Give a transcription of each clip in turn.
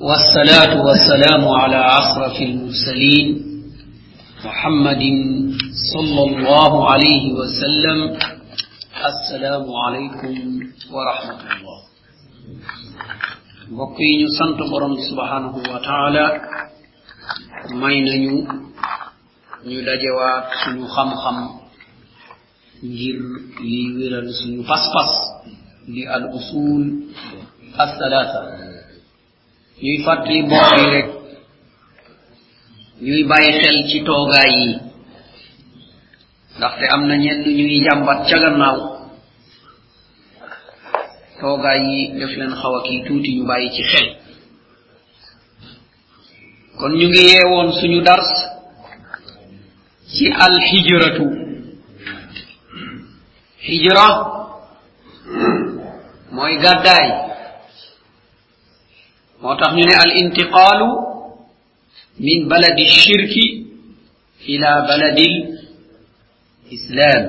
والصلاة والسلام على أشرف المرسلين محمد صلى الله عليه وسلم. السلام عليكم ورحمة الله. وقين سنت برم سبحانه وتعالى. مين نيو نيو لجوا سنو خم خم جير لي ويرا سنو فس فس لي الأصول الثلاثة. Ñuy fàttali mbokk yi rek. Ñuy bàyyi xel ci toogaay yi. Ndaxte am na ñenn ñuy jàmbat ca gannaaw. Toogaay yi def leen xaw a kii tuuti ñu bàyyi ci xel. Kon ñu ngi yeewoon suñu dars ci alhijratu hijra mooy gàddaay. موتاخ نيني الانتقال من بلد الشرك إلى بلد الإسلام.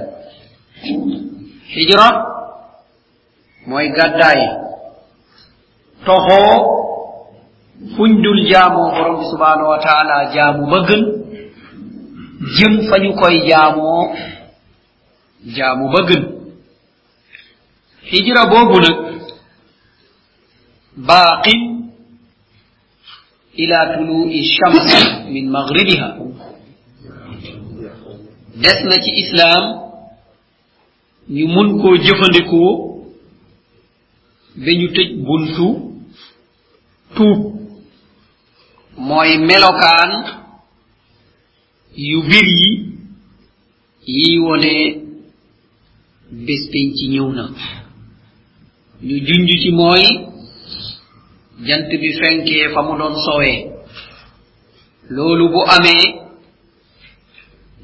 هجرة موي غداي توخو فندل جامو برب سبحانه وتعالى جامو بغن. جيم فانيو كوي جامو جامو بغن. هجرة بوبو نك. باقي ila tulu ishams min maghribiha. Des na ci islam ñu mun koo jëfandikoo ba ñu tëj buntu tuub. Mooy melokaan yu bir yi yi wone bés ci ñëw na. Ñu junj ci mooy jant bi fenkee fa mu doon sowee loolu bu amee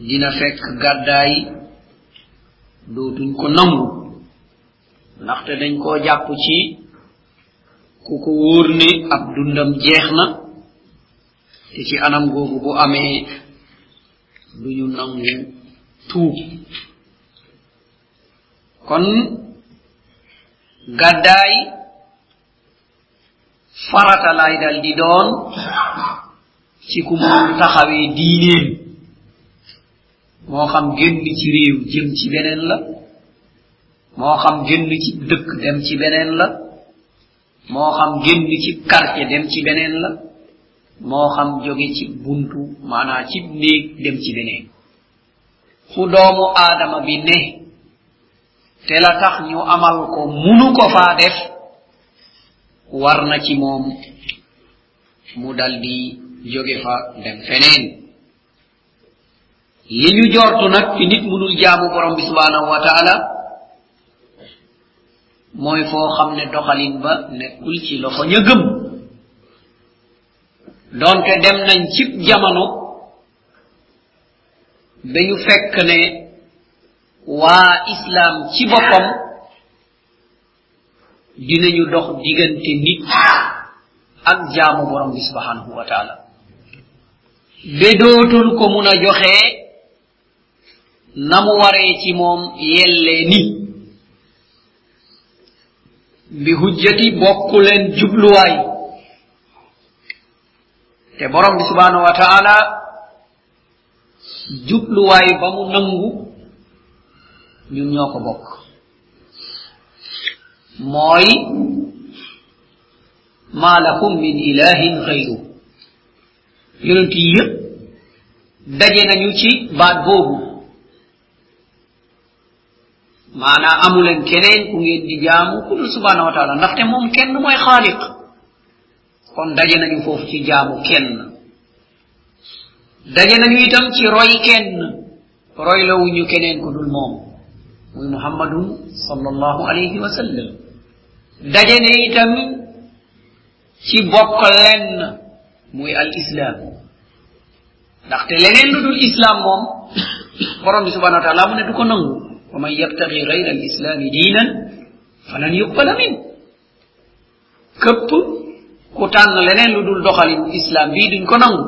dina fekk gàddaay dootuñ ko nangu. Ndaxte dañ koo jàpp ci ku ko wóor ne ab dundam jeex na te ci anam googu bu amee duñu nangu tuub. Kon gàddaay farata lay dal di doon ci ku mum taxawee diineen moo xam génn ci réew jëm ci beneen la moo xam génn ci dëkk dem ci beneen la moo xam génn ci quartier dem ci beneen la moo xam jóge ci buntu maanaa ci néeg dem ci beneen. Fu doomu aadama bi ne te la tax ñu amal ko munu ko faa def war na ci moom mu dal di jóge fa dem feneen. Li ñu jortu nag fi nit munul jaamu borom bi subhanahu wa taala mooy foo xam ne doxalin ba nekkul ci loxo ña gëm. Donte dem nañ cib jamono ba ñu fekk ne waa islaam ci boppam dinañu dox diggante nit ak jaamu borom bi subhanahu wa taala. Be dootul ko mun a joxee na mu waree ci moom yellee ni. Bi hujjati bokku leen jubluwaay. Te borom bi subhanahu wa taala jubluwaay ba mu nangu ñun ñoo ko bokk. موي ما لكم من إله غيره. يونتي يب دجينا نيوشي بعد بوه معنى أمولا كنين كون يدي جامو كل سبحانه وتعالى. نفتي موم كن موي خالق. كون دجينا نيوفوف تي جامو كن. دجينا نيوتم تي روي كن. روي لو نيو كنين كدول موم. محمد صلى الله عليه وسلم. Daje ne itam ci bokk lenn muy al islam ndaxte leneen lu dul islam moom borom bi subhanahu wa taala mu ne du ko nangu. Wa man yabtagi gayra al islami diinan falan yuqbala min. Këpp ku tànn leneen lu dul islam bii duñ ko nangu.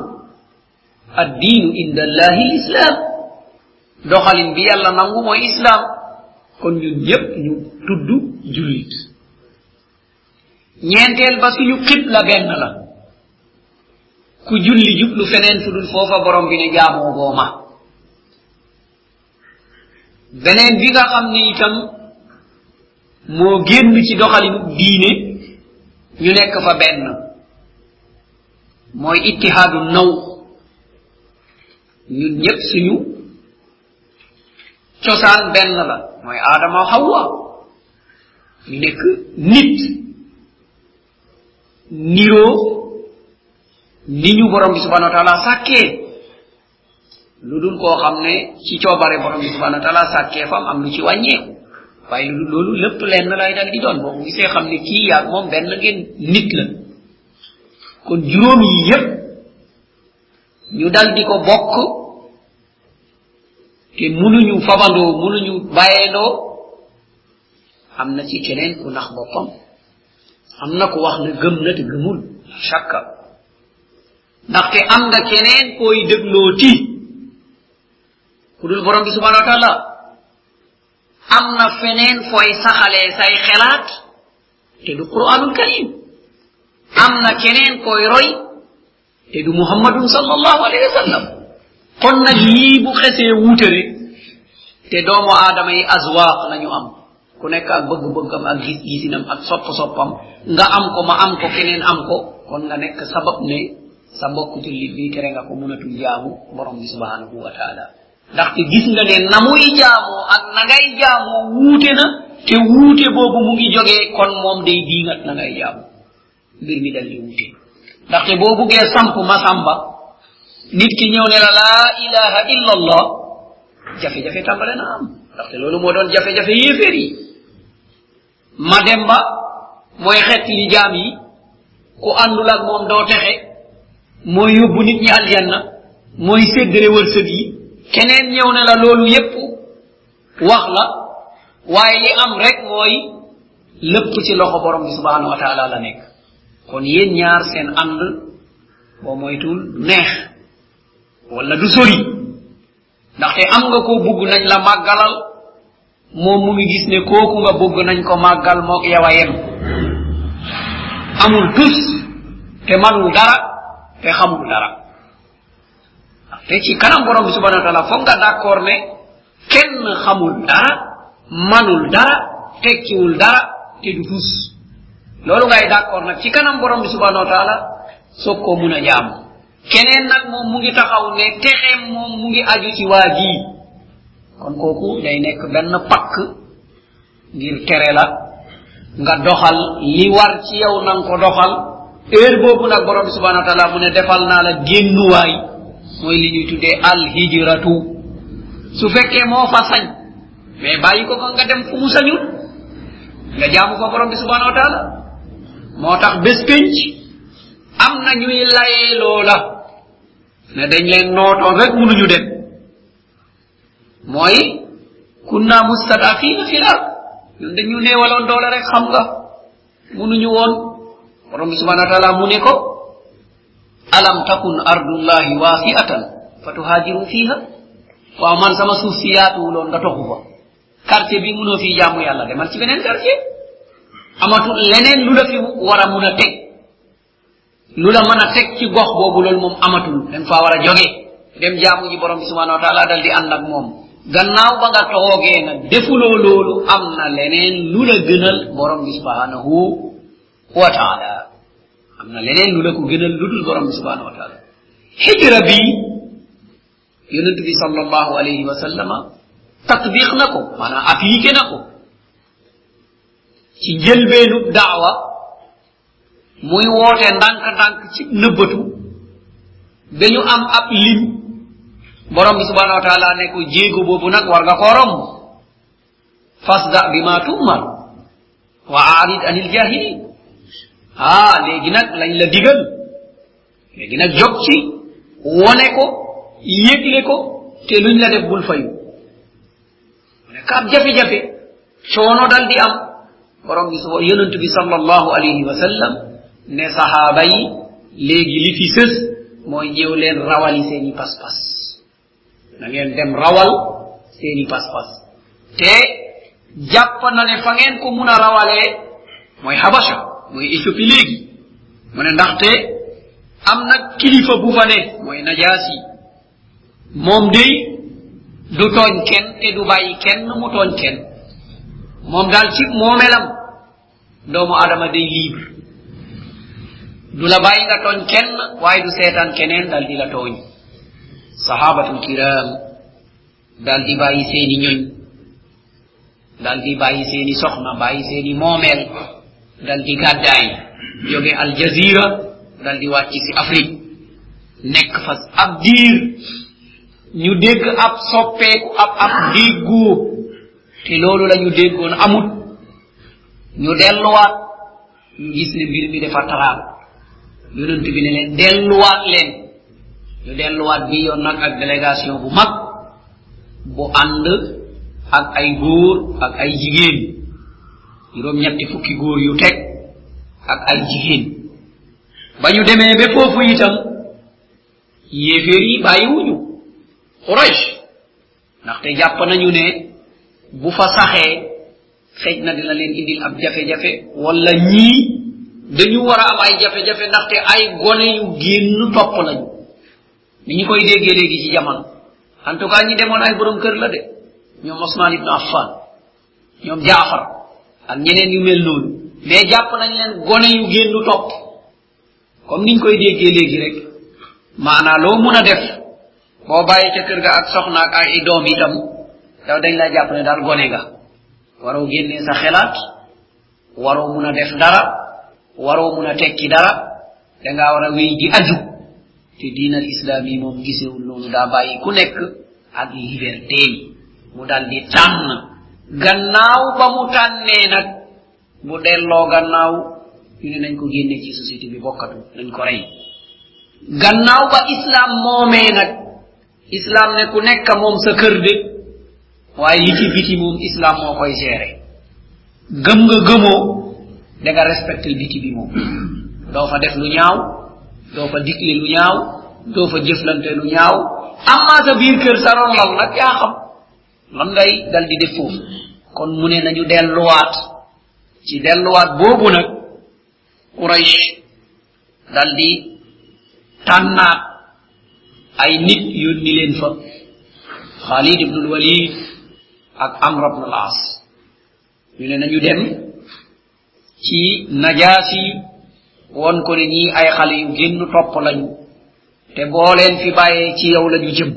Ad inda allahi l islam doxalin bi yàlla nangu mooy islam. Kon ñun ñëpp ñu tudd jullit ñeenteel ba suñu xibla benn la. ku julli jublu feneen fu dul foofa borom bi ne jaamoo gooma beneen bi nga xam ne itam moo génn ci doxalinu diine ñu nekk fa benn. mooy ittihaadu naw. ñun ñëpp suñu cosaan benn la. mooy aadama xawwa ñu nekk nit. Niroo ni ñu borom bi subhanahu wa taala sàkkee lu dul koo xam ci coobare borom bi subhanahu wa taala sàkkee fam am lu ci wàññeeku waaye lu loolu lépp lenn lay dal di doon boo gisee xam ne kii yaag moom benn ngeen nit la kon juróom yi yépp ñu dal di ko bokk te munuñu fabandoo munuñu bàyyeendoo am na ci keneen ku nax boppam am na ko wax ne gëm na te gëmul. Shakka ndaxte am nga keneen koy dégloo ti. Ku dul borom bi subhanahu am na feneen fooy saxalee say xelaat te du quranul karim am na keneen koy roy te du muhammadun sallallahu alayhi wa sallam. Kon nag yii bu xesee wuute rek te doomu aadama yi azwaaq lañu am. Ku nekk ak bëgg-bëggam ak gis gisinam ak sopp soppam nga am ko ma am ko keneen am ko. Kon nga nekk sabab ne sa mbokku jullit bi tere nga ko mënatul jaamu borom bi subhanahu wa taala. Ndaxte gis nga ne na muy jaamoo ak na ngay jaamoo wuute na te wuute boobu mu ngi jógee kon moom day diingat na ngay jaamu. Mbir mi dal di wuute. Ndaxte boo buggee samp masamba nit ki ñëw ne la laa ilaha illa allah jafe-jafe tàmbale na am. Ndaxte loolu moo doon jafe-jafe yéeféer mademba mooy xettili jaam yi ku àndul ak moom doo texe mooy yóbbu nit ñi aljanna mooy séddale wërsëg yi. Keneen ñëw ne la loolu yépp wax la waaye li am rek mooy lépp ci loxo borom bi subhanahu wa taala la nekk. Kon yéen ñaar seen ànd boo moytuwul neex wala du sori ndaxte am nga koo bugg nañ la màggalal moom mu ngi gis ne kooku nga bugg nañ ko màggal moog yow a amul tus te manul dara te xamul dara. Te ci kanam borom bi subhanahu wa taala foog nga d'accord ne kenn xamul dara manul dara tekkiwul dara te du tus. Loolu ngay d'accord nag ci kanam borom bi subhanahu wa taala soog koo mun a keneen nag moom mu ngi taxaw ne texeem moom mu ngi aju ci kon kooku day nekk benn pakk ngir tere la nga doxal li war ci yow nang ko doxal. Heure boobu nag borom bi subhanahu wa taala mu ne defal naa la génnuwaay mooy li ñuy tuddee alhijratu. Su fekkee moo fa sañ mais ko nga dem fu mu nga jaamu borom subhanahu wa taala am na ñuy layee loola ne dañ leen rek dem mooy kunna mustadafina fil ard. Ñun dañu neewaloon doole rek xam nga. Munuñu woon. Borom bi subhana wa taala mu ne ko alam takun ardullahi wasi'atan fatuhajiru fiha waaw man sama suuf si yaatuwuloon nga toxu fa. Quartier bi munoo fi jaamu yàlla demal ci beneen quartier. Amatu leneen lu la fi war a mun a teg. Lu la mën a teg ci gox boobu loolu moom amatul. Dañ faa war a jóge dem jaamu ji borom bi subhana wa taala dal di ànd ak moom. Gannaaw ba nga toogee nag defuloo loolu am na leneen lu la gënal borom bi subhanahu wa taala am na leneen lu la ko gënal lu dul borom bi subhanahu wa taala hijra bi yonent bi sallallahu alayhi wa sallama tatbiq na ko maanaam appliqué na ko ci njëlbeenu daawa muy woote ndànk-ndànk ci nëbbatu dañu am ab lim borom bi subhanahu wa taala ne ko jéego boobu nag war nga koo romb fasda bi ma tummar wa aarid anil jahilin ah léegi nag lañ la digal léegi nag jog ci wone ko yégle ko te luñ la def bul fayu ne ka ab jafe-jafe coono dal di am borom bi yonent bi sallallahu alayhi wa sallam ne sahaaba yi léegi li fi sës mooy ñëw leen rawali seeni pas-pas na ngeen dem rawal seeni pas-pas. Te jàpp na ne fa ngeen ko mun a rawalee mooy habasha mooy éthiopie léegi mu ne ndaxte am nag kilifa bu fa ne mooy najaasi moom day du tooñ kenn te du bàyyi kenn mu tooñ kenn moom daal ci moomelam doomu adama day libre. Du la bàyyi nga tooñ kenn waaye du seetaan keneen dal di la tooñ sahabatul kiram dal di bàyyi seeni ñoñ dal di bàyyi seeni soxna bàyyi seeni moomeel dal di gàddaay jóge al jazira dal di wàcc si afrique nekk fa ab diir ñu dégg ab ab ab déggoo te loolu amut. Ñu delluwaat ñu gis ne mbir mi dafa taraal yonent bi ne ñu delluwaat bi yoon nag ak délégation bu mag bu ànd ak ay góor ak ay jigéen juróom ñetti fukki góor yu teg ak ay jigéen ba ñu demee ba foofu itam yéeféer bàyyiwuñu quraish. Ndaxte jàpp nañu ne bu fa saxee xëj na dina leen indil ab jafe-jafe wala ñii dañu war a am ay jafe-jafe ndaxte ay gone yu génn topp lañu ni ñu koy déggee léegi ci jamono. En tout cas ñi demoon ay borom kër la de. Ñoom osman ibnu affan ñoom jaafar ak ñeneen yu mel noonu. Mais jàpp nañ leen gone yu génnu topp. Comme niñ koy déggee léegi rek maanaa loo mun a def boo bàyyi ca kër ga ak soxna ak ay doom itam daw dañ laa jàpp ne daal gone nga. Waroo génnee sa xelaat waroo mun a def dara waroo mun a tekki dara dangaa war a wéy di aju. te diinal islam yi moom gisewul loolu daa bàyyi ku nekk ak liberté yi. Mu dal di tànn. Gannaaw ba mu tànnee nag bu delloo gannaaw ñu ne nañ ko génne ci société bi bokkatu nañ ko rey. Gannaaw ba islam moomee nag islam ne ku nekk moom sa kër de waaye li ci biti moom islam moo koy géré gëm nga gëmoo da nga respecté biti bi moom. Doo fa def lu ñaaw doo fa digle lu ñaaw doo fa jëflante lu ñaaw amma sa biir kër sa ron lal nag yaa xam lan ngay dal di def kon mu ne nañu delluwaat ci delluwaat boobu nag quraish dal di tànnaat ay nit yónni leen fa khalid ibnul walid ak amr ibn al as ñu ne nañu dem ci najaasi won ko ne ñii ay xale yu génn topp lañu. Te boo leen fi bàyyee ci yow lañu jëm.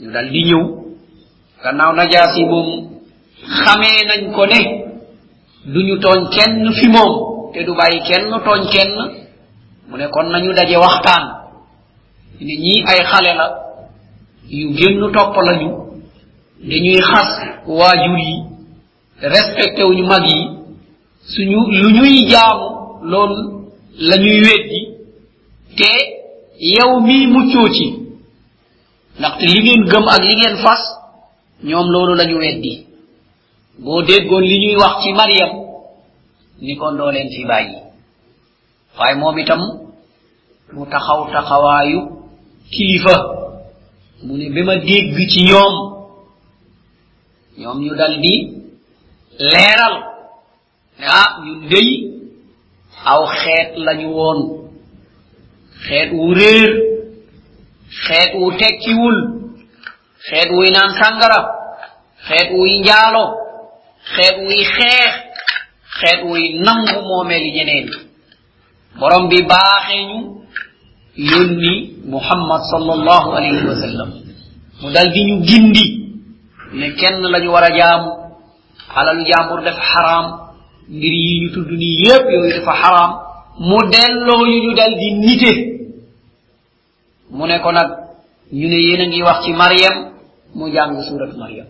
Ñu dal di ñëw. Gannaaw najaasi moom xamee nañ ko ne duñu tooñ kenn fi moom. Te du bàyyi kenn tooñ kenn. Mu ne kon nañu daje waxtaan. Ne ñii ay xale la yu génn topp lañu. Dañuy xas waajur yi. Respecté wuñu mag yi. Suñu lu jaamu loolu la ñuy weddi te yow mii muccoo ci. Ndaxte li ngeen gëm ak li ngeen fas ñoom loolu la ñu weddi. Boo déggoon li ñuy wax ci mariam ni ko ndoo leen fi bàyyi. Waaye moom itam mu taxaw taxawaayu kilifa. Mu ne bi ma dégg ci ñoom ñoom ñu dal di leeral. Ne ah ñun dey aw xeet lañu woon. Xeet wu réer xeet wu tekkiwul xeet wuy naan sàngara xeet wuy njaalo xeet wuy xeex xeet wuy nangu moomeeli ñeneen. Borom bi baaxee ñu yónni muhammad sallallahu alayhi wa sallam. Mu dal di ñu gindi ne kenn lañu war a jaamu alalu jaamur def xaraam. ngir yi ñu tudd nii yépp yooyu dafa xaraam mu delloo ñu ñu dal di nite. Mu ne ko nag ñu ne yéen a ngi wax ci mariam mu jàng surat mariam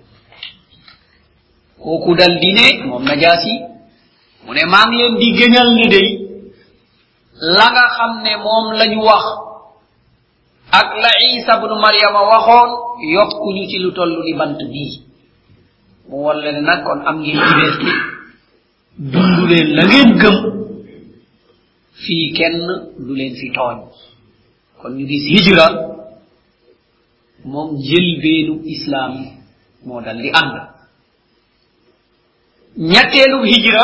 kooku dal di ne moom najaasi mu ne maa ngi leen di gëñal ne day la nga xam ne moom lañu wax ak la isa bnu mariama waxoon yokkuñu ci lu toll ni bant bii. Mu walla leen nag kon am ngeen jibee dund leen la ngeen gëm fii kenn du leen fi tooñ kon ñu gis hijra moom jëlbeenu islam moo dal di ànd ñetteelu hijra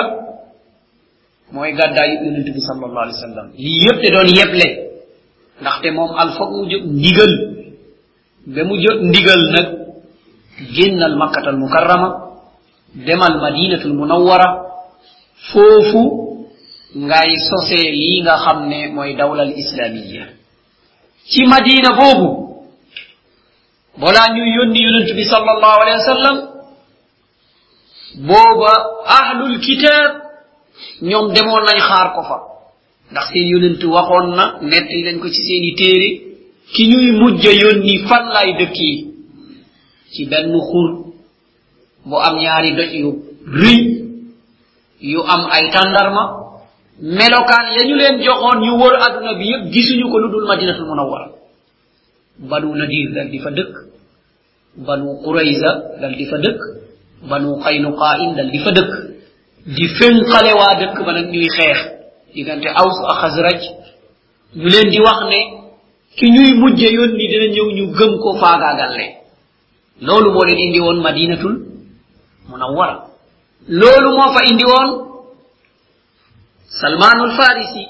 mooy gàddaayu yonente bi sallallahu alayhi wa sallam lii yëpp te doon yeble ndaxte moom al foog mu jóg ndigal ba mu jóg ndigal nag génnal makkatal mukarrama demal madinatul munawwara foofu ngay sosee lii nga xam ne mooy dawlal islamiya ci madina boobu balaa ñuy yónni yonent bi booba ahlul kitab ñoom demoon nañ xaar ko fa. Ndax seen yonent waxoon na nettali nañ ko ci seeni téere ki ñuy mujj yónni fan lay dëkk yi? Ci benn xur bu am ñaari doj yu yu am ay tàndarma melokaan ya ñu leen joxoon ñu wër aduna bi yëpp gisuñu ko lu dul madinatul munawwara. Banu nadir dal di fa dëkk banu qurayza dal di fa dëkk banu qaynuqain dal di fa dëkk. Di fenqale waa dëkk ba nag ñuy xeex. Diggante aws ak xasraj ñu leen di wax ne ki ñuy mujje yónni dina ñëw ñu gëm ko faagaagalle loolu moo leen indi woon madinatul munawwara loolu moo fa indi woon salmanul farisi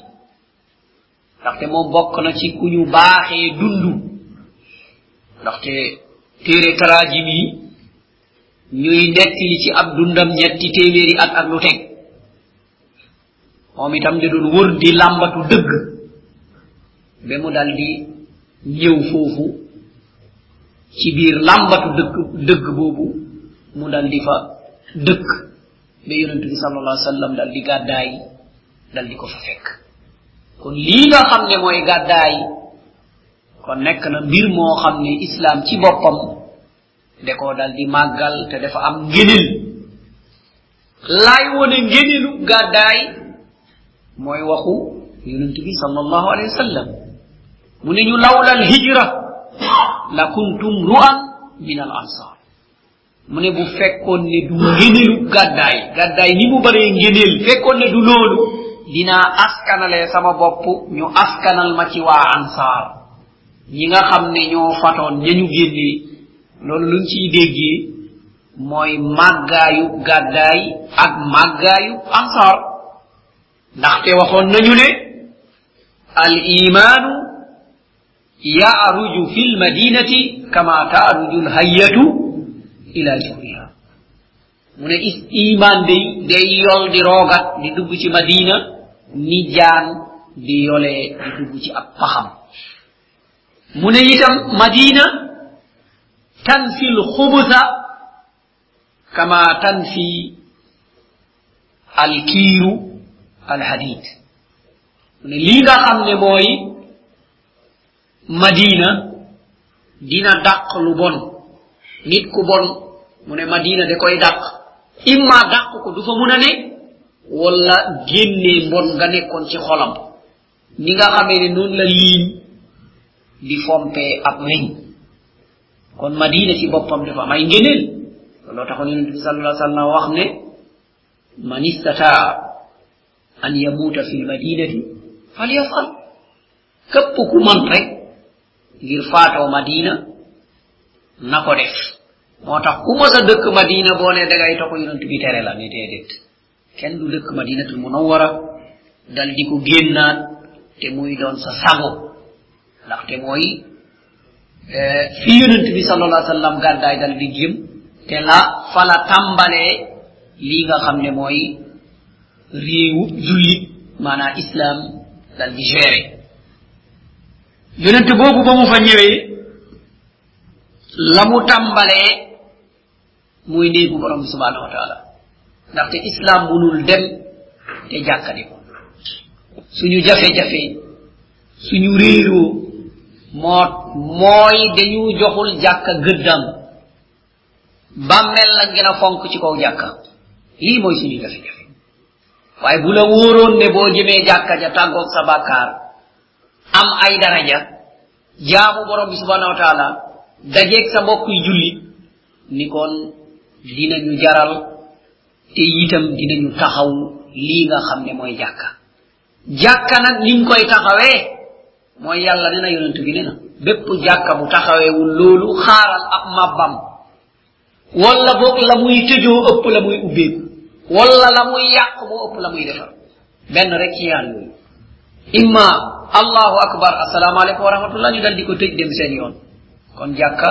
ndaxte moom bokk na ci ku ñu baaxee dund ndaxte téere tarajim yi ñuy nettili ci ab dundam ñetti téeméeri at ak lu teg. Moom itam da doon wër di làmbatu dëgg ba mu dal di ñëw foofu ci biir làmbatu dëkk dëgg boobu mu dal di fa dëkk. Ba yonent bi sallallahu alayhi wa sallam dal di gàddaay dal di ko fa fekk kon lii nga xam ne mooy gàddaay kon nekk na mbir moo xam ne islam ci boppam de koo dal di màggal te dafa am ngénel laay wone ngénelu gàddaay mooy waxu yonent bi sallallahu alayhi wa sallam mu ne ñu lawla al hijra la kuntum ru'an min al ansar mu ne bu fekkoon ne du ngenilu gàddaay. Gàddaay ni mu baree ngenil fekkoon ne du loolu. Dinaa askanalee sama bopp ñu askanal ma ci waa ansaar. Ñi nga xam ne ñoo fatoon ñañu génnee. Loolu luñ ciy déggee mooy màggaayu gàddaay ak màggaayu ansaar. Ndaxte waxoon nañu ne al imaanu yaaruju fi lmadinati kama taaruju lhayyatu ila juriha mu ne is iman day yol di roogat di dugg ci madina ni jaan di yolee di dugg ci ab paxam mu madina tanfi lxubusa kama tanfi alkiiru alhadid. Mu ne lii nga xam ne madina dina dàq lu nit ku bon mu ne madina da koy dàq. Imma dàq ko du fa mun a ne wala génnee mbon nga nekkoon ci xolam. Ni nga xamee ne noonu la liim di fompee ab weñ. Kon madina ci boppam dafa am ay ngéneel loo taxoon yonente bi sal allah sallam wax ne man istataa an yamuuta fi lmadinati falyafal. Képp ku man rek ngir faatoo madina na ko def. Moo tax ku mos a dëkk madina boo ne dangay topp yonent bi tere la ne déedéet kenn du dëkk madinatul munawwara dal di ko génnaat te muy doon sa sago ndaxte mooy fi yonent bi sallallahu alayhi wasallam gàddaay dal di jëm te la fa la tàmbalee lii nga xam ne mooy réewu jullit islam dal di géré yonent boobu ba mu fa ñëwee la mu muy néegu borom bi subhanahu wa taala ndaxte islam munul dem te jàkkadi ko suñu jafe-jafe suñu réeroo moo mooy dañu joxul jàkka gëddam bàmmel la gën a fonk ci kaw jàkka lii mooy suñu jafe-jafe waaye bu la wóoroon ne boo jëmee jàkka ja tàggoog sa bàkkaar am ay daraja jaamu borom bi subhanahu wa taala dajeeg sa mbokk yu julli ni kon dinañu jaral te itam dinañu taxaw lii nga xam ne mooy jàkka. Jàkka nag niñ koy taxawee mooy yàlla ne na yonent bi ne na bépp jàkka bu taxaweewul loolu xaaral ab mabbam wala boog la muy tëjoo ëpp la muy ubbeeku. Wala la muy yàq moo ëpp la muy defar. Benn rek ci yooyu. Imma allahu akbar asalaamaaleykum wa rahmatullah ñu dal di ko tëj dem seen yoon. Kon jàkka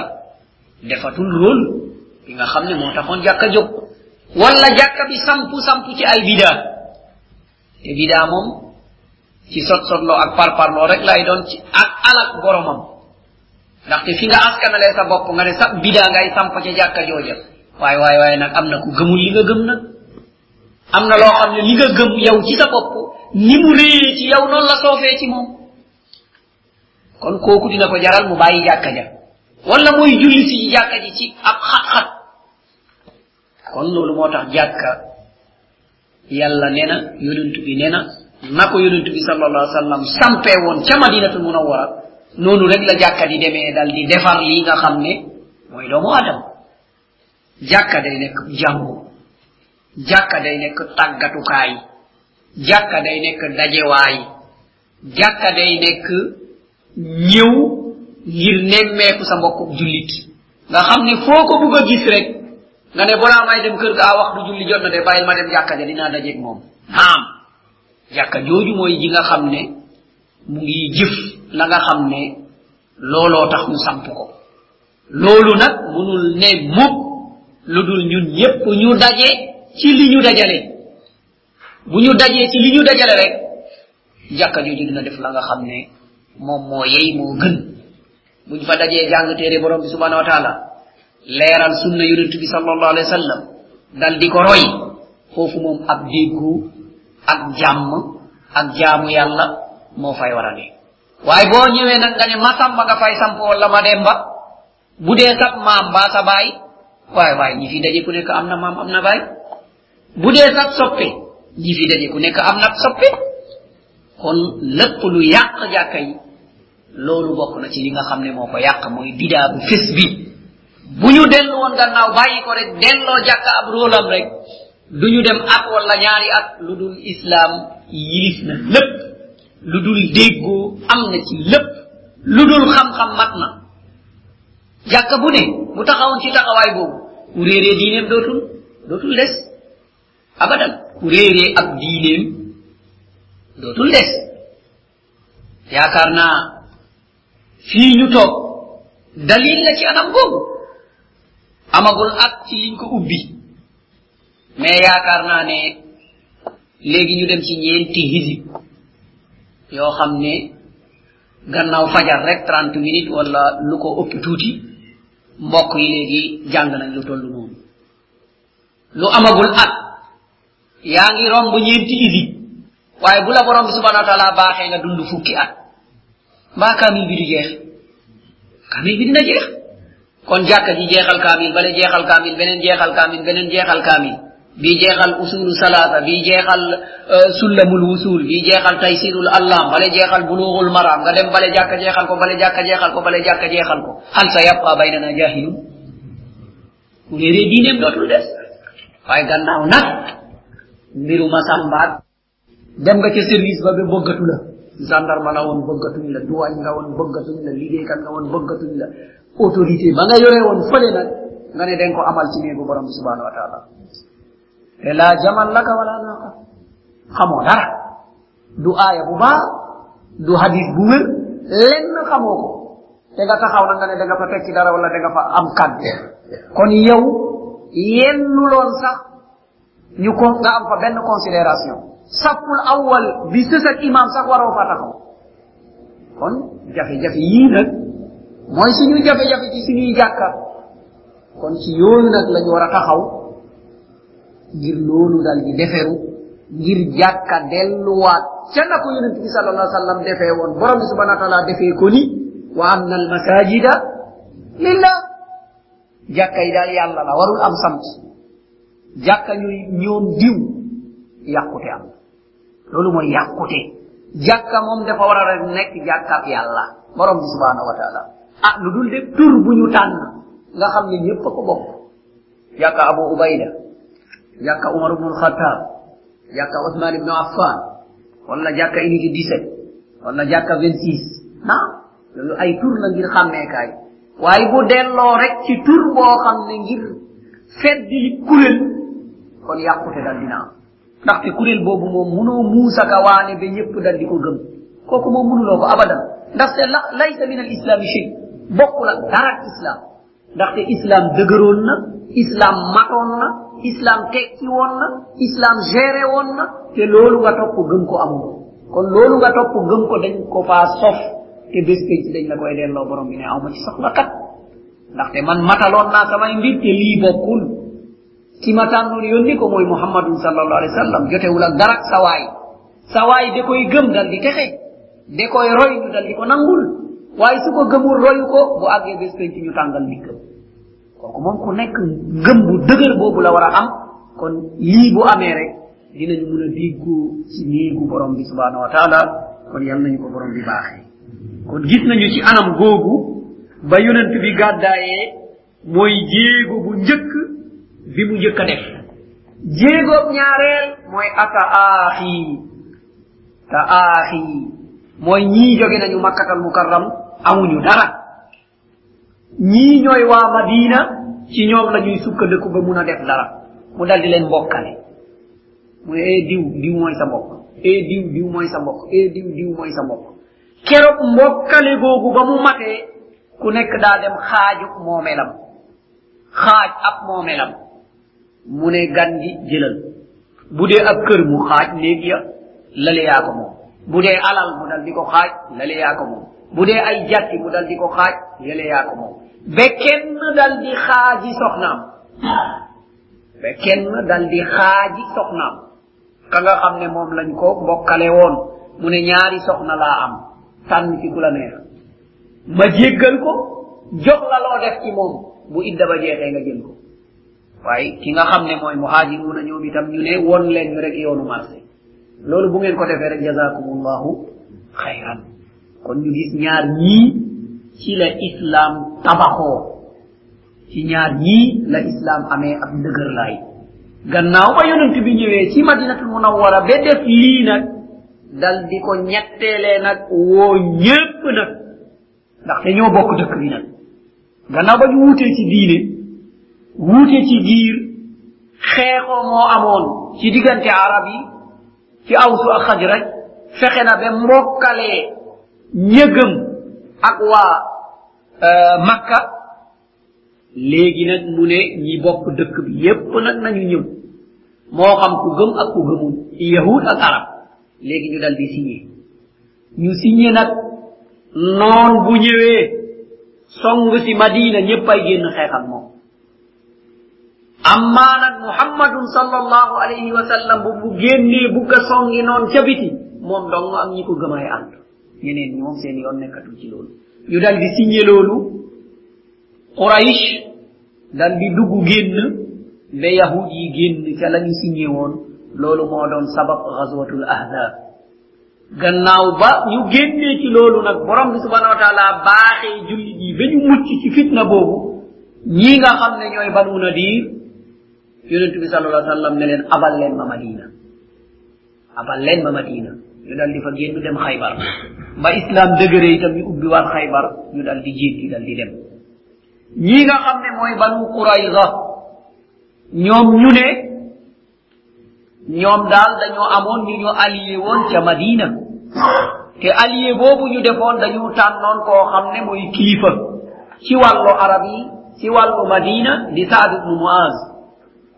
defatul rôle bi nga xam ne moo taxoon jàkka jóg wala jàkka bi sampu sampu ci ay bidaa te bidaa moom ci sot sotloo ak parparloo rek lay doon ci ak alak boromam ndaxte fi nga askanalee sa bopp nga ne sa bidaa ngay samp ca jàkka jooja. Waaye waaye waaye nag am na ku gëmul li nga gëm nag. Am na loo xam ne li nga gëm yow ci sa bopp ni mu réyee ci yow noonu la soofee ci moom. Kon kooku dina ko jaral mu bàyyi jàkka ja. Wala muy julli si jàkka ji ci ab xat-xat kon loolu moo tax jàkka yàlla nee na yonent bi nee na na ko yonent bi sallallahu alayhi wa sallam woon ca madinatul munawwara noonu rek la jàkka di demee dal di defar lii nga xam ne mooy doomu adam jàkka day nekk jàngu jàkka day nekk tàggatukaay jàkka day nekk dajewaay jàkka day nekk ñëw ngir nemmeeku sa mbokku jullit. Nga xam ne foo ko gis rek nga ne balaa may dem kër gaa waxtu julli jot na de, bàyyil ma dem jàkka ja, dinaa dajeeg moom. Naam. Jàkka jooju mooy ji nga xam ne mu ngi jëf la nga xam ne looloo tax mu samp ko. Loolu nag munul ne mukk lu dul ñun ñépp ñu daje ci li ñu dajale. Bu ñu dajee ci li ñu dajale rek, jàkka jooju dina def la nga xam ne moom moo yey moo gën. Buñ fa dajee jàng téere borom bi subhanahu wa taala leeral sunna yonent bi sallallahu alayhi wa sallam dal di ko roy. Foofu moom ab déggu ak jàmm ak jaamu yàlla moo fay war ne. Nga fay samp wala ma demba bu dee sab maam mbaa sa baay waaye waaye ñi fi daje ku nekk am na maam am na baay. Soppe ñi fi daje ku nekk am na soppe. Kon lépp lu yàq jàkka yi loolu bokk na ci li nga xam ne moo ko yàq mooy bidaa bu fés bi bu ñu dellu woon gannaaw bàyyi ko rek delloo jàkk ab róolam rek du ñu dem at wala ñaari at lu dul islaam yilif na lépp lu dul déggoo am na ci lépp lu dul xam-xam mat na. Jàkk bu ne bu taxawoon ci taxawaay boobu ku réeree diineem dootul dootul des. Abadan ku réeree ab diineem dootul des. Yaakaar naa fii ñu toog dalil la ci anam boobu amagul amagol ci liñ ko ubbi. Mais yaakaar naa ne léegi ñu dem ci ñeenti hisi yoo xam ne gannaaw fajar rek trente minutes wala lu ko ëpp tuuti mbokk yi léegi jàng nañ lu toll noonu. Lu amagul at yaa ngi romb ñeenti hisi waaye bu la borom bi subhana wa taala baaxee nga dund fukki at mbaa kaamil bi du jeex. Kaamil bi dina jeex. Kon jàkka ji jeexal kaamil bale jeexal kaamil beneen jeexal kaamil beneen jeexal kaamil bi jeexal usulu salaata bi jeexal sullamul wusul bi jeexal taysirul allam bale jeexal bulughul maram nga dem bale jàkka jeexal ko bale jàkka jeexal ko bale jàkka jeexal ko hal sa yabqa baynana jahilun ku réeree diineem dootul des waaye gannaaw nag mbiru masambaat dem nga ca service ba ba bëggatu la gendarme la woon bëggatuñ la duwañ nga woon bëggatuñ la liggéeykat nga woon bëggatuñ la autorité ba nga yore woon fële nag. Nga ne den ko amal ci néegu borom bi subhanahu wa taala. Te laa jamal laka wala naqa. Xamoo dara. Du aaya bu baax du hadis bu wér lenn xamoo ko. Te nga taxaw na nga ne da nga fa tekki dara wala da nga fa am kàddu. Kon yow yennu loon sax ñu ko nga am fa benn considération. Sappul awwal bi sës ak imam sax waroo fa taxaw. Kon jafe-jafe yii nag mooy suñu jafe-jafe ci suñuy jàkka kon ci yooyu nag lañu war a taxaw ngir loolu dal di deferu. Ngir jàkka delluwaat ca na ko bi sallallahu wa sallam defee woon borom subhanahu wa taala defee ko ni wa anna al masajida lillah. Jàkka yi daal yàlla la warul am sant jàkka ñuy ñoom diw yàqute am loolu mooy yàqute jàkka moom dafa war a rek nekk jàkkaab yàlla borom subhanahu wa taala ah lu dul de tur bu ñu tànn. Nga xam ne ñëpp a ko bokk. Yàkka abu ubayda yàkka umar ibnul alxataab yàkka osman ibnu affan wala jàkka unité 17 wala jàkka 26 ah loolu ay tur la ngir xàmmeekaay. Waaye bu delloo rek ci tur boo xam ne ngir feddi kuréel kon yàqute dal dina am. Ndaxte kuréel boobu moom munoo muusaka waane ba ñëpp dal di ko gëm. Kooku moom munuloo ko abadan. Ndaxte la laysa min al islami shay. Bokkul ak dara islam. Ndaxte islam dëgëroon na islam matoon na islam tekki woon na islam géré woon na te loolu nga topp gëm ko amul. Kon loolu nga topp gëm ko dañ ko faa sof te bés penc dañ la koy delloo borom bi ne aw ma ci soxla kat ndaxte man mataloon naa samay mbir te lii bokkul. Ki ma tànnoon yónni ko mooy muhammadun sallallahu alayhi wa sallam jotewul ak dara sawaay. Sawaay da koy gëm dal di texe da koy roy dal di ko nangul waaye su ko gëmul royu ko bu àggee bés penc ñu tàngal dikk. Kooku moom ku nekk gëm bu dëgër boobu la war a am. Kon lii bu amee rek dinañu mun a diggu ci néegu borom bi subhanahu wa taala. Kon yal nañu ko borom bi baaxee. Kon gis nañu ci anam googu ba yonent bi gàddaayee mooy jéego bu njëkk bi mu njëkk a def. Jéegoob ñaareel mooy ata aaxi ta aaxi mooy ñii jóge nañu makkatal mukarram. amuñu dara. Ñii ñooy waa madina ci ñoom la ñuy sukkandiku ba mun a def dara. Mu dal di leen mbokkale. Mu ne ee diw diw mooy sa mbokk. Ee diw diw mooy sa mbokk. Ee diw diw mooy sa mbokk. Keroog mbokkale googu ba mu matee ku nekk daa dem xaaju moomelam xaaj ab moomelam mu ne gan gi jëlal. Bu dee ab kër mu xaaj néeg ya lale yaa ko moom. Bu dee alal mu dal di ko xaaj lale yaa ko moom. Bu dee ay jatti mu dal di ko xaaj yele yaa ko moom ba kenn dal di xaaji soxnaam ba kenn dal di xaaji soxnaam ka nga xam ne moom lañ ko mbokkale woon mu ne ñaari soxna laa am tànn ci ku la neex ma jéggal ko jox la loo def ci moom bu idda ba jeexee nga jël ko. Waaye ki nga xam ne mooy muhaajiruuna ñoom itam ñu ne won leen rek yoonu marché. Loolu bu ngeen ko defee rek jazakumullahu xayran kon ñu gis ñaar ñii ci la islam tabaxoo ci ñaar ñii la islam amee ab ndëgër laay gannaaw ba yonent bi ñëwee ci madinatul munawwara ba def lii nag dal di ko ñetteelee nag woo ñépp nag ndaxte ñoo bokk dëkk bi nag gannaaw ba ñu wuutee ci diine wuute ci giir xeexoo moo amoon ci diggante arab yi ci awsu ak xajraj fexe na ba mbokkalee ñëgëm ak waa makka. Léegi nag mu ne ñi bokk dëkk bi yépp nag nañu ñëw. Moo xam ku gëm ak ku gëmul. Yahud ak arab. Léegi ñu dal di signé. Ñu signé nag noon bu ñëwee. Song si madina ñépp ay génn xeexal moom. Amma nag muhammadun sallallahu alayhi wa sallam bu bu génnee bugg a songi noon ca biti moom dong am ñi ko gëm ay ànd ñeneen ñi moom seen yoon nekkatul ci loolu ñu dal di signé loolu quraish dal di dugg génn ba yahud yi génn ca la ñu signé woon loolu moo doon sabab ghazwatul ahzab gannaaw ba ñu génnee ci loolu nag borom bi subhanahu wa taala baaxee jullit yi ba ñu mucc ci fitna boobu ñii nga xam ne ñooy banu nadir yonent bi sallallahu alayhi wa sallam ne leen abal leen ma madina abal leen ma madina ñu dal di fa génn dem xaybar. Ba islam dëgëre itam ñu ubbi waat xaybar ñu dal di jéggi dal di dem. Ñii nga xam ne mooy banu qurayza ñoom ñu ne ñoom daal dañoo amoon ñu ñu allié woon ca madina. Te allié boobu ñu defoon dañu tànnoon koo xam ne mooy kilifa. Ci wàllu arab yi ci wàllu madina di saad ibnu muaz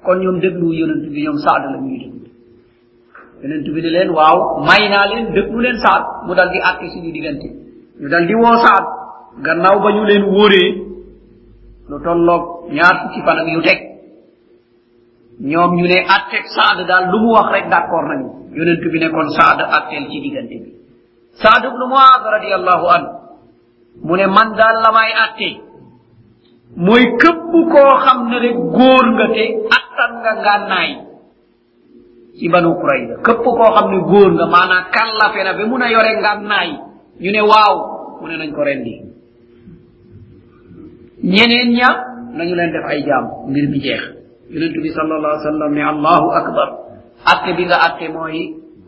kon ñoom déglu yonent bi ñoom saad la ñuy déglu yonent bi ne leen waaw may naa leen déglu leen saad mu dal di àtte suñu diggante. Ñu dal di woo saad gannaaw ba ñu leen wóoree lu tolloog ñaar fukki fan yu teg. Ñoom ñu ne atteg saad daal lu mu wax rek d'accord nañu. Yonent bi ne kon saad atteel ci diggante bi. Saad ibnu muaz radiallahu an mu ne man daal la may atte mooy këpp koo xam rek góor nga te attan nga ngànnaay ci banu qurayda këpp koo xam ne góor nga maanaam kallafe na ba mun a yore ngànnaay ñu ne waaw mu ne nañ ko rendi. Ñeneen ña nañu leen def ay jaam mbir mi jeex. Yonent bi sallallahu alayhi wa sallam ne allahu akbar. Atte bi nga atte mooy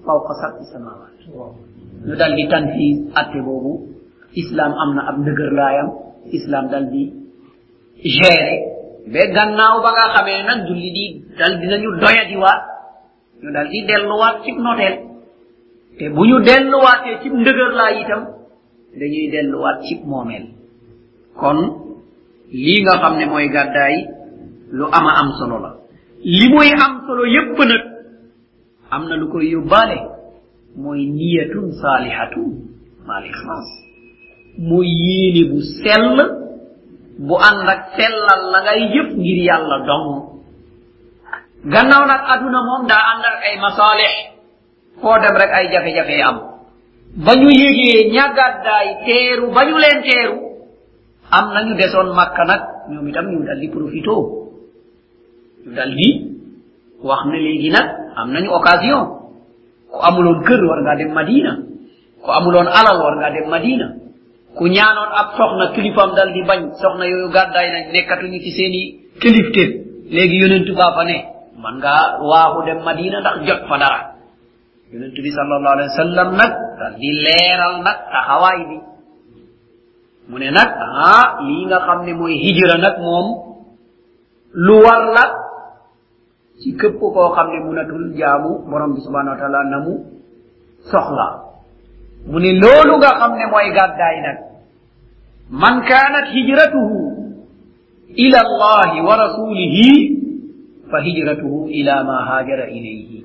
fawqa sab'i samawat ñu dal di tanfiis atte boobu. Islam am na ab ndëgër laayam islam dal di géré ba gannaaw ba nga xamee nag julli di dal dinañu doyadiwaat ñu dal di delluwaat cib noteel. Te bu ñu delluwaatee cib ndëgërlaay itam dañuy delluwaat cib moomeel. Kon lii nga xam ne mooy gàddaay lu ama am solo la. Li muy am solo yépp nag am na lu koy yóbbaale. Mooy niyatun saalihatun maal ixlaas. Mooy yéene bu sell bu ànd ak sellal la ngay jëf ngir yàlla dong. Gannaaw nag aduna moom daa ànd ak ay masaalix foo dem rek ay jafe-jafe am ba ñu yégee ñàggaddaay teeru ba ñu leen teeru am nañu desoon makka nag ñoom itam ñu dal di profito ñu dal di wax ne léegi nag am nañu occasion ku amuloon kër war ngaa dem madina ku amuloon alal war ngaa dem madina ku ñaanoon ab soxna kilifam dal di bañ soxna yooyu gàddaay nañ nekkatuñu ci seeni kilifte léegi yonentu baa fa ne man ngaa waaxu dem madina ndax jot fa dara yonentu bi sallallahu alayhi wa sallam nag dal di leeral nag taxawaay bi mu ne nag ah lii nga xam ne mooy hijra nag moom lu war la ci képp koo xam ne munatul jaamu borom bi subhanahu wa taala na mu soxla mu ne nga xam ne mooy gàddaay nag man kaanat hijratuhu ila allahi wa rasulihi فهجرته إلى ما هاجر إليه.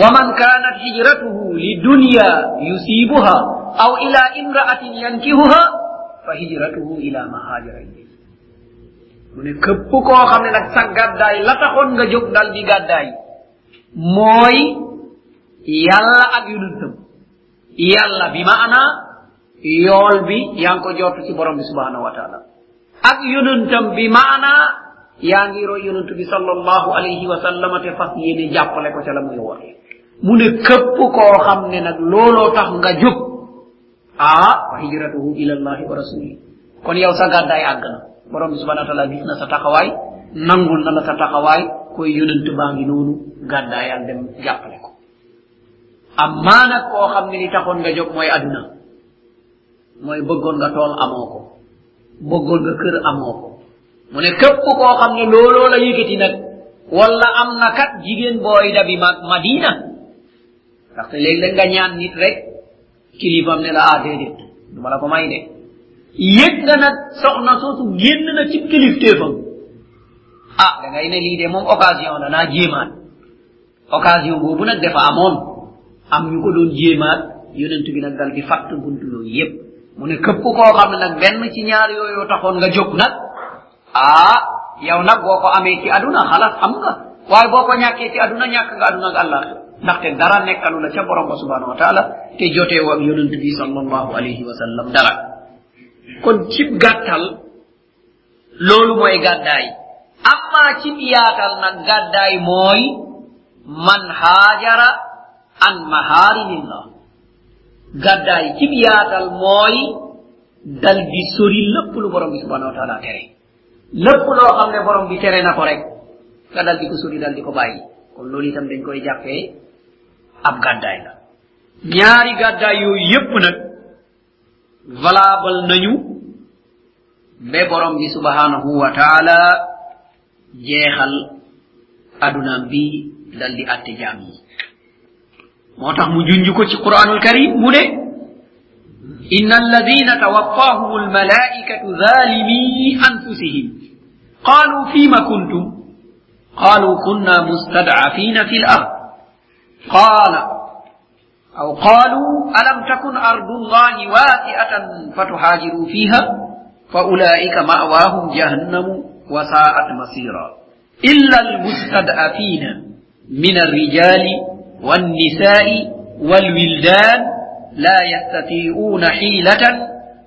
ومن كانت هجرته لدنيا يصيبها أو إلى امرأة ينكهها فهجرته إلى ما هاجر إليه. من كبو كو خامن نك سانغاد داي لا تاخون nga jog dal di gaday moy yalla ak yudutum yalla bi maana yol bi yang ko jot ci borom yaa ngi roy yonent bi sallallahu alayhi wa sallam te fas yéene jàppale ko ca la muy woote mu ne képp koo xam ne nag tax nga jóg ah hijratuhu ila allahi wa rasulihi kon yow sa gàddaay àgg na. Borom bi subhanahu wa taala gis na sa taxawaay nangul na sa taxawaay koy yonent baa ngi noonu gàddaayal dem jàppale ko. Amma nag koo xam ne li taxoon nga jóg mooy aduna mooy bëggoon nga tool amoo ko. Nga kër amoo mu ne képp koo xam ne looloo la yëkkati nag wala am na kat jigéen booy dabi ma madina ndaxte léeg-léeg nga ñaan nit rek kilifam ne la ah déedéet duma la ko may de. Yëg nga nag soxna soosu génn na ci kilifteefam. Ah da ngay ne lii de moom occasion la naa jéemaat. Occasion boobu nag dafa amoon. Am ñu ko doon jéemaat yonent bi nag dal di fàtt buntu yooyu yépp. Mu ne képp koo xam benn ci ñaar yooyu taxoon nga jóg nag a yow nag boo ko amee ci aduna xalaat xam nga? Waaye boo ko ñàkkee ci aduna ñàkk nga aduna ak allah. Ndaxte dara nekkalu la ca borom ba subhanahu wa taala te jotee ak yonent bi sallallahu alayhi wa sallam dara. Kon cib gàttal loolu mooy gàddaay. Amma cib yaatal nag gàddaay mooy man haajara an maharimillah gàddaay cib yaatal mooy dal di sori lépp lu borom bi subhanahu wa taala tere. lépp loo xam ne borom bi tere na ko rek nga dal di ko sori dal di ko bàyyi. Kon loolu itam dañ koy jàppee ab gàddaay la. Ñaari gàddaay yooyu yépp nag valable nañu ba borom bi subhanahu wa taala jeexal adunaam bi dal di atte jaam yi. Moo tax mu junj ko ci quranul karim mu ne إن الذين توفاهم الملائكة ظالمي أنفسهم. قالوا فيما كنتم؟ قالوا كنا مستضعفين في الأرض. قال أو قالوا ألم تكن أرض الله واسعة فتهاجروا فيها؟ فأولئك مأواهم جهنم وساءت مصيرا. إلا المستضعفين من الرجال والنساء والولدان لا يستطيعون حيلة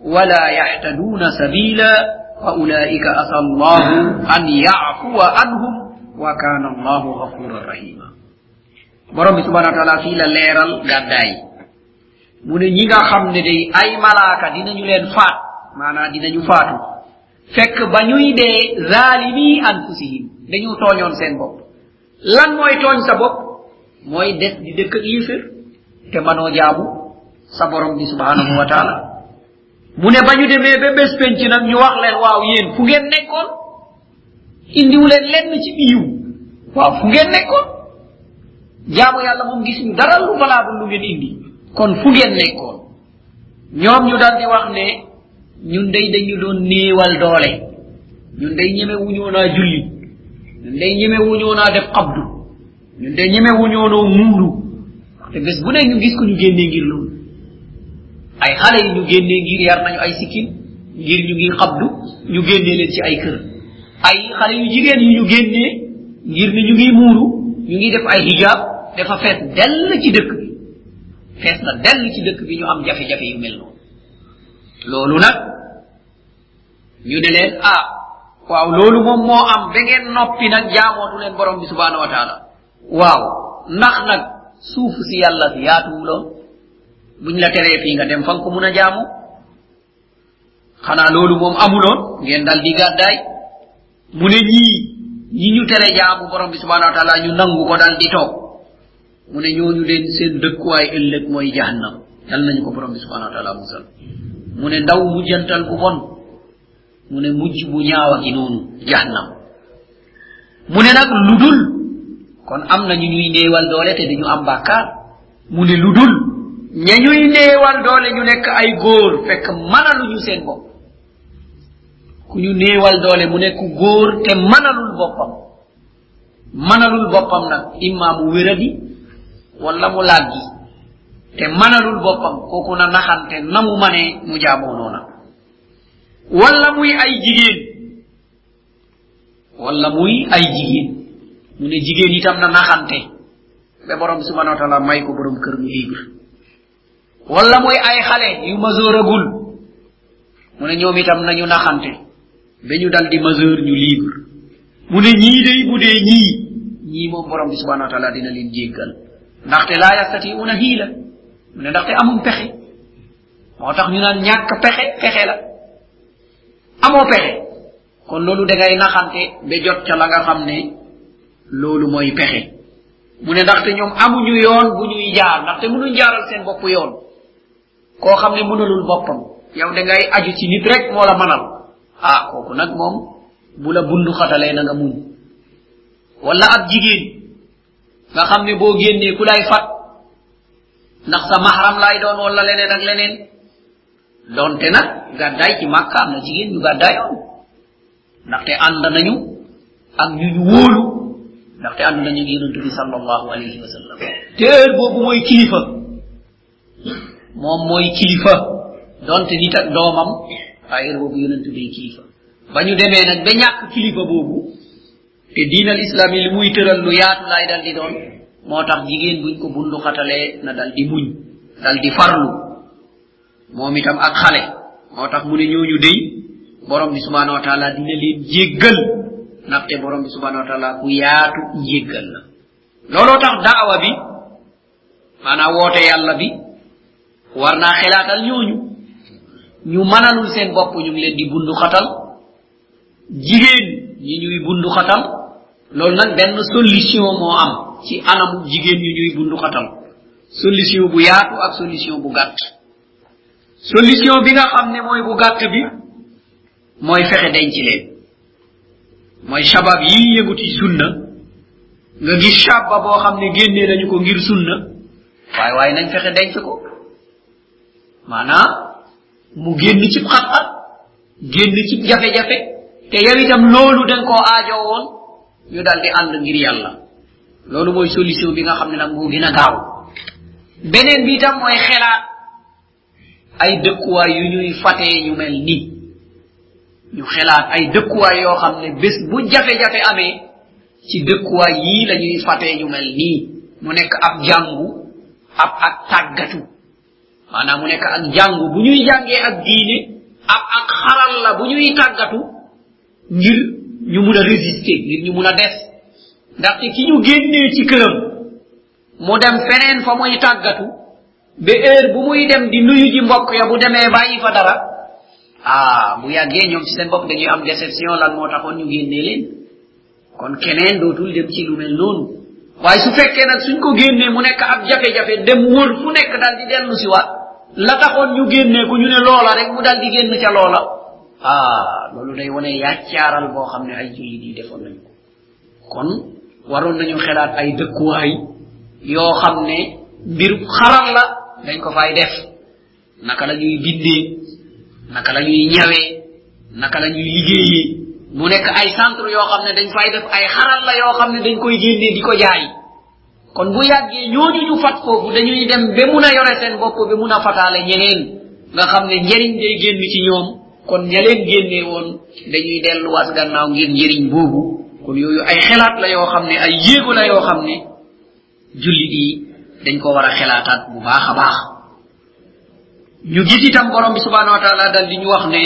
ولا يحتدون سبيلا فأولئك أسى الله أن يعفو عنهم وكان الله غفورا رحيما borom bi subhanahu wa taala fii la leeral gàddaay mu ne ñi nga xam ne day ay malaaka dinañu leen faat maanaa dinañu faatu fekk ba ñuy dee zalimi anfusihim dañu tooñoon seen bopp lan mooy tooñ sa bopp mooy des di dëkk ak yéefér te manoo jaamu sabu rabbi subhanahu wa taala. Mu ne ba ñu demee ba bés penc nag ñu wax leen waaw yéen fu ngeen nekkoon? Indiwu leen lenn ci biiw waaw fu ngeen nekkoon? Jaamu yàlla moom gis ñu dara lu valable lu ngeen indi. Kon fu ngeen nekkoon? Ñoom ñu dal di wax ne ñun day dañu doon néewal doole. Ñun day ñeme wuñoo naa julli. Ñun day ñeme wuñoo naa def qabdu. Ñun day ñeme wuñoo noo muuru te bés bu ne ñu gis ko ñu génnee ngir loolu. ay xale yi ñu génnee ngir yar nañu ay sikkin ngir ñu ngi xabdu ñu génnee leen ci ay kër. Ay xale yu jigéen yu ñu génnee ngir ni ñu ngi muuru ñu ngi def ay hijab dafa fees dell ci dëkk bi. Fees na dell ci dëkk bi ñu am jafe-jafe yu mel noonu. Loolu nag ñu ne leen ah waaw loolu moom moo am ba ngeen noppi nag jaamootu leen borom bi subhanahu wa taala. Waaw ndax nag suufu si yàlla si yaatuwuloon buñ la teree fii nga dem fa nga ko mun a jaamu. Xanaa loolu moom amuloon ngeen dal di gàddaay. Mu ne ñii ñi ñu tere jaamu borom bi subhanahu wa taala ñu nangu ko dal di toog. Mu ne ñooñu leen seen dëkkuwaay ëllëg mooy jahannam. Yal nañu ko borom bi subhanahu wa taala musal. Mu ne ndaw mujjantal bu bon. Mu ne mujj bu ñaawa gi noonu jahannam. Mu ne nag lu dul kon am na ñu ñuy néewal doole te dañu am bàkkaar. Mu ne lu dul ñañuy néewal doole ñu nekk ay góor fekk manaluñu seen bopp. ku ñu néewal doole mu nekk góor te manalul boppam. manalul boppam nag imma mu wéradi wala mu làggi. te manalul boppam kooku na naxante na mu manee mu jaamoo noona. wala muy ay jigéen. wala muy ay jigéen. mu ne jigéen itam na naxante. ba borom subhanahu wa taala may ko borom kër mu hijre wala muy ay xale yu masooragul mu ne ñoom itam nañu naxante. Ba ñu dal di majeur ñu libre. Mu ne ñii day bu dee ñii ñii moom borom bi subhanahu wa taala dina leen jéggal. Ndaxte laa yastatiuna hiila. Mu ne ndaxte amum pexe. Moo tax ñu naan ñàkk pexe pexe la. Amoo pexe. Kon loolu da ngay naxante ba jot ca la nga xam ne loolu mooy pexe. Mu ne ndaxte ñoom amuñu yoon bu ñuy jaar ndaxte mënuñ jaaral seen bopp yoon koo xam ne mënalul boppam yow da ngay aju ci nit rek moo la manal ah kooku nag moom bu la bundu xatalee na nga muñ wala ab jigéen nga xam ne boo ku lay fat. Ndax sa mahram lay doon wala leneen ak leneen donte nag gàddaay ci màkka na jigéen ñu gàddaayoon ndaxte ànd nañu ak ñu ñu wóolu ndaxte ànd nañu ak yonentu bi sallallahu alayhi wa sallam te heure boobu mooy kilifa moom mooy kilifa. Donte nit ak doomam waaye heure boobu yonentu day kilifa. Ba ñu demee nag ba ñàkk kilifa boobu te diinal yi li muy tëral lu yaatu laay dal di doon moo tax jigéen buñ ko bundu xatalee na dal di muñ dal di farlu. Moom itam ak xale. Moo tax mu ne ñooñu dey borom bi subhanahu wa taala dina leen jéggal ndaxte borom bi subhanahu wa taala ku yaatu jéggal la. Looloo tax daawa bi maanaam woote yàlla bi war naa xelaatal ñooñu. Ñu manalul seen bopp ñu ngi leen di bundu xatal. Jigéen ñi ñuy bundu xatal. Loolu nag benn solution moo am ci anamu jigéen ñu ñuy bundu xatal. Solution bu yaatu ak solution bu gàtt. Solution bi nga xam ne mooy bu gàtt bi mooy fexe denc leen. Mooy shabab yi yëngu ci sunna. Nga gis shabba boo xam ne génnee nañu ko ngir sunna. Waaye waaye nañ fexe denc ko. maanaam mu génn ci xat-xat génn ci jafe-jafe te yow itam loolu da nga koo aajo woon ñu dal di ànd ngir yàlla. Loolu mooy solution bi nga xam ne nag moo gën a gaaw. Beneen bi itam mooy xelaat. Ay dëkkuwaay yu ñuy fatee ñu mel ni. Ñu xelaat ay dëkkuwaay yoo xam ne bés bu jafe-jafe amee ci dëkkuwaay yii la ñuy fatee ñu mel nii. Mu nekk ab jàngu ab ak tàggatu. maanaam mu nekk ak jàngu bu ñuy jàngee ak diine ak ak xaral la bu ñuy tàggatu ngir ñu mun a résister ngir ñu mun a des. Ndaxte ki ñu génnee ci këram mu dem feneen fa muy tàggatu ba heure bu muy dem di nuyu ji mbokk ya bu demee bàyyi fa dara ah bu yàggee ñoom ci seen bopp dañuy am déception lan moo taxoon ñu génnee leen. Kon keneen dootul dem ci lu mel noonu. Waaye su fekkee nag suñ ko génnee mu nekk ab jafe-jafe dem wër fu nekk daal di dellu si waat la taxoon ñu génnee ko ñu ne loola rek mu daal di génn ca loola. Ah loolu day wane yàccaaral boo xam ne ay jullit yi defoon nañu ko. Kon waroon nañu xelaat ay dëkkuwaay yoo xam ne mbiru xaral la dañ ko fay def. Naka la ñuy bindee naka la ñuy ñawee naka la ñuy liggéeyee. Mu nekk ay centre yoo xam ne dañ fay def ay xaral la yoo xam ne dañ koy génnee di ko jaay kon bu yàggee ñooñu ñu fat foofu dañuy dem ba mun a yore seen bopp ba mun a fataale ñeneen. Nga xam ne njëriñ day génn ci ñoom. Kon ña leen génnee woon dañuy delluwaat gannaaw ngir njëriñ boobu. Kon yooyu ay xelaat la yoo xam ne ay yéego la yoo xam ne julli yi dañ ko war a xelaataat bu baax a baax. Ñu gis itam borom bi subhanahu wa taala dal di ñu wax ne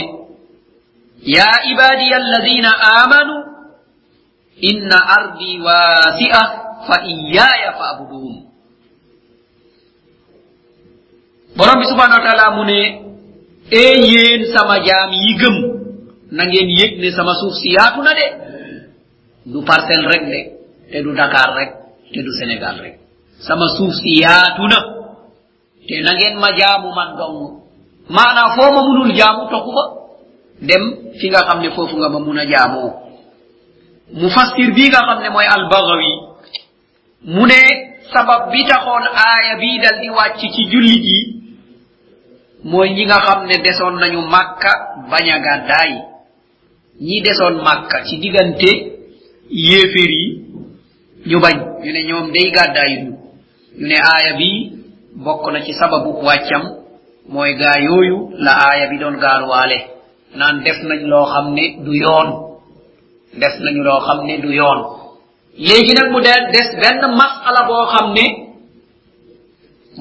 ya ibadiya alladina amanu inna ardi wasia fa iyaya fa'budun. Borom bi subhanahu wa taala mu ne e yéen sama jaam yi gëm na ngeen ne sama suuf si yaatu na de. Du parcelle rek de te du dakar rek te du sénégal rek. Sama suuf si yaatu na te na ngeen ma jaamu man dong. Maanaa ma munul jaamu toxu fa dem fi nga xam ne foofu nga ma mun a jaamoo. Mufassir bi nga mooy albagawi mu ne sabab bi taxoon aaya bii dal di wàcc ci jullit yi mooy ñi nga xam ne desoon nañu màkka bañ a gàddaay. ñi desoon màkka ci diggante yéeféer yi ñu bañ. ñu ne ñoom day gàddaay ñu ne aaya bi bokk na ci sababu wàccam mooy gaa yooyu la aaya bi doon gaaruwaale. naan def nañ loo xam ne du yoon. def nañu loo xam ne du yoon. léegi nag mu del des benn masala boo xam ne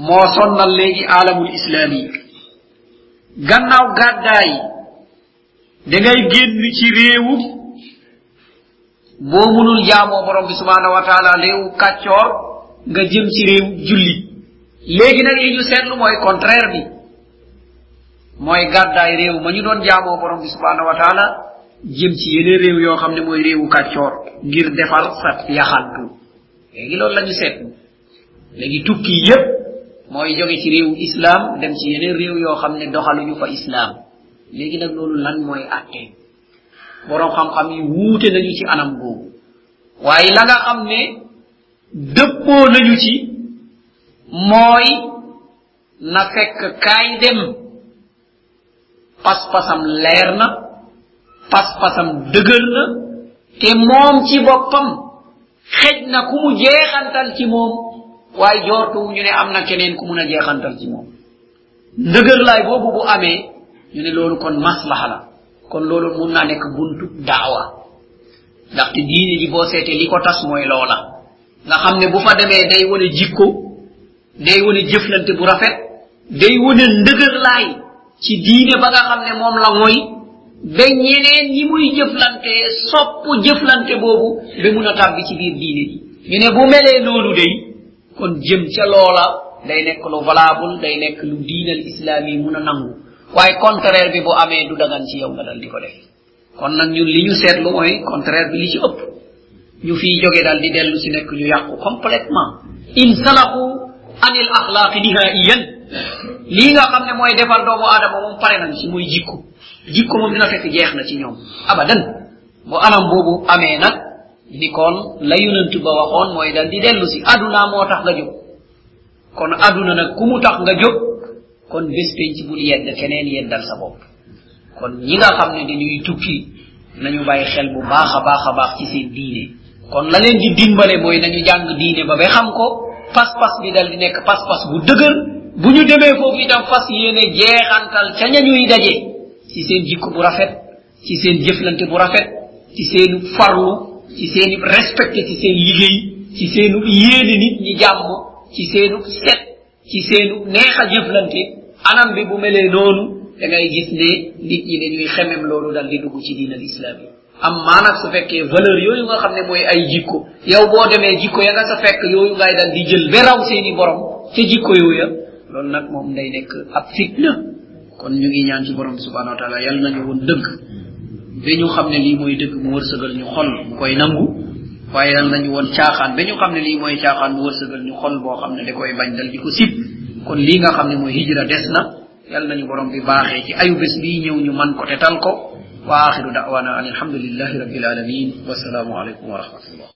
moo sonnal léegi alamul islami gannaaw gàddaay da ngay génn ci réewu boo munul jaamoo borom bi subhanahu wa taala réewu kàccoor nga jëm ci réew jullit léegi nag li ñu seetlu mooy contraire bi mooy gàddaay réew ma ñu doon jaamoo borom bi subhanahu wa taala jëm ci yeneen réew yoo xam ne mooy réewu kàccoor ngir defar sa yaxantu. Léegi loolu la ñu seetlu. Léegi tukki yépp mooy jóge ci réewu islam dem ci yeneen réew yoo xam ne doxaluñu fa islam léegi nag loolu lan mooy atte borom xam-xam yi wuute nañu ci anam boobu. Waaye la nga xam ne dëppoo nañu ci mooy na fekk kaay dem. Pas-pasam leer na pas-pasam dëgër na te moom ci boppam xej na ku mu jeexantal ci moom waaye joortuwu ñu ne am na keneen ku mun jeexantal ci moom. Ndëgër laay boobu bu amee ñu ne loolu kon maslaha la. Kon loolu mun naa nekk buntu daawa. Ndaxte diine ji boo seetee li ko tas mooy nga ne bu fa demee day wane jikko day wane jëflante bu rafet day wane ndëgër laay ci diine ba nga ne moom la mooy ba ñeneen ñi muy jëflante sopp jëflante boobu ba mun a tàbbi ci biir diine ji. Ñu ne bu melee noonu day kon jëm ca loola day nekk lu valable day nekk lu diinal islaam yi mun a nangu. Waaye contraire bi bu amee du dagan ci yow nga dal di ko def. Kon nag ñun li ñu seetlu mooy contraire bi li ci ëpp. Ñu fiy jóge dal di dellu si nekk ñu yàqu complètement. In insalahu anil axlaaqi nihaiyan lii nga xam ne mooy defar doomu aadama moom pare nañ si muy jikko jikko moom dina fekk jeex na ci ñoom. Abadan. Bu anam boobu amee nag ni kon la yonent ba waxoon mooy dal di dellu si. Aduna moo tax nga jóg. Kon aduna nag ku mu tax nga jóg kon bés penc bul yedd keneen yeddal sa bopp. Kon ñi nga xam ne dañuy tukki nañu bàyyi xel bu baax a baax ci seen diine. Kon la leen di dimbale mooy nañu jàng diine ba ba xam ko pas-pas bi dal di nekk pas-pas bu dëgër. Bu ñu demee foofu itam fas yéene jeexantal ca ñañuy daje ci seen jikko bu rafet ci seen jëflante bu rafet ci seenu farlu ci seenu respecté ci seen liggéey ci seenu yéene nit ñi jàmm ci seenu set ci seenu neex a jëflante. Anam bi bu melee noonu da ngay gis ne nit ñi xemem loolu dal di dugg ci diinal islam yi. Am maanag su fekkee valeur yooyu nga xam ne mooy ay jikko yow boo demee jikko ya nga sa fekk jël ba raw seeni borom ca jikko yooya loolu nag moom day nekk ab fitna. Kon ñu ngi ñaan ci borom bi subhanahu wa taala yàlla nañu woon dëgg ba ñu xam ne lii mooy mu wërsëgal ñu xol koy nangu waaye yàlla nañu woon caaxaan ba ñu xam ne lii mooy mu wërsëgal ñu xol boo xam da koy bañ dal di ko kon lii nga xam ne hijra des yàlla nañu borom bi baaxee ci ayu bés bii ñëw ñu man ko te ko wa axiru da'wana an alhamdulillahi rabbil alamin wasalaamu aleykum wa rahmatullah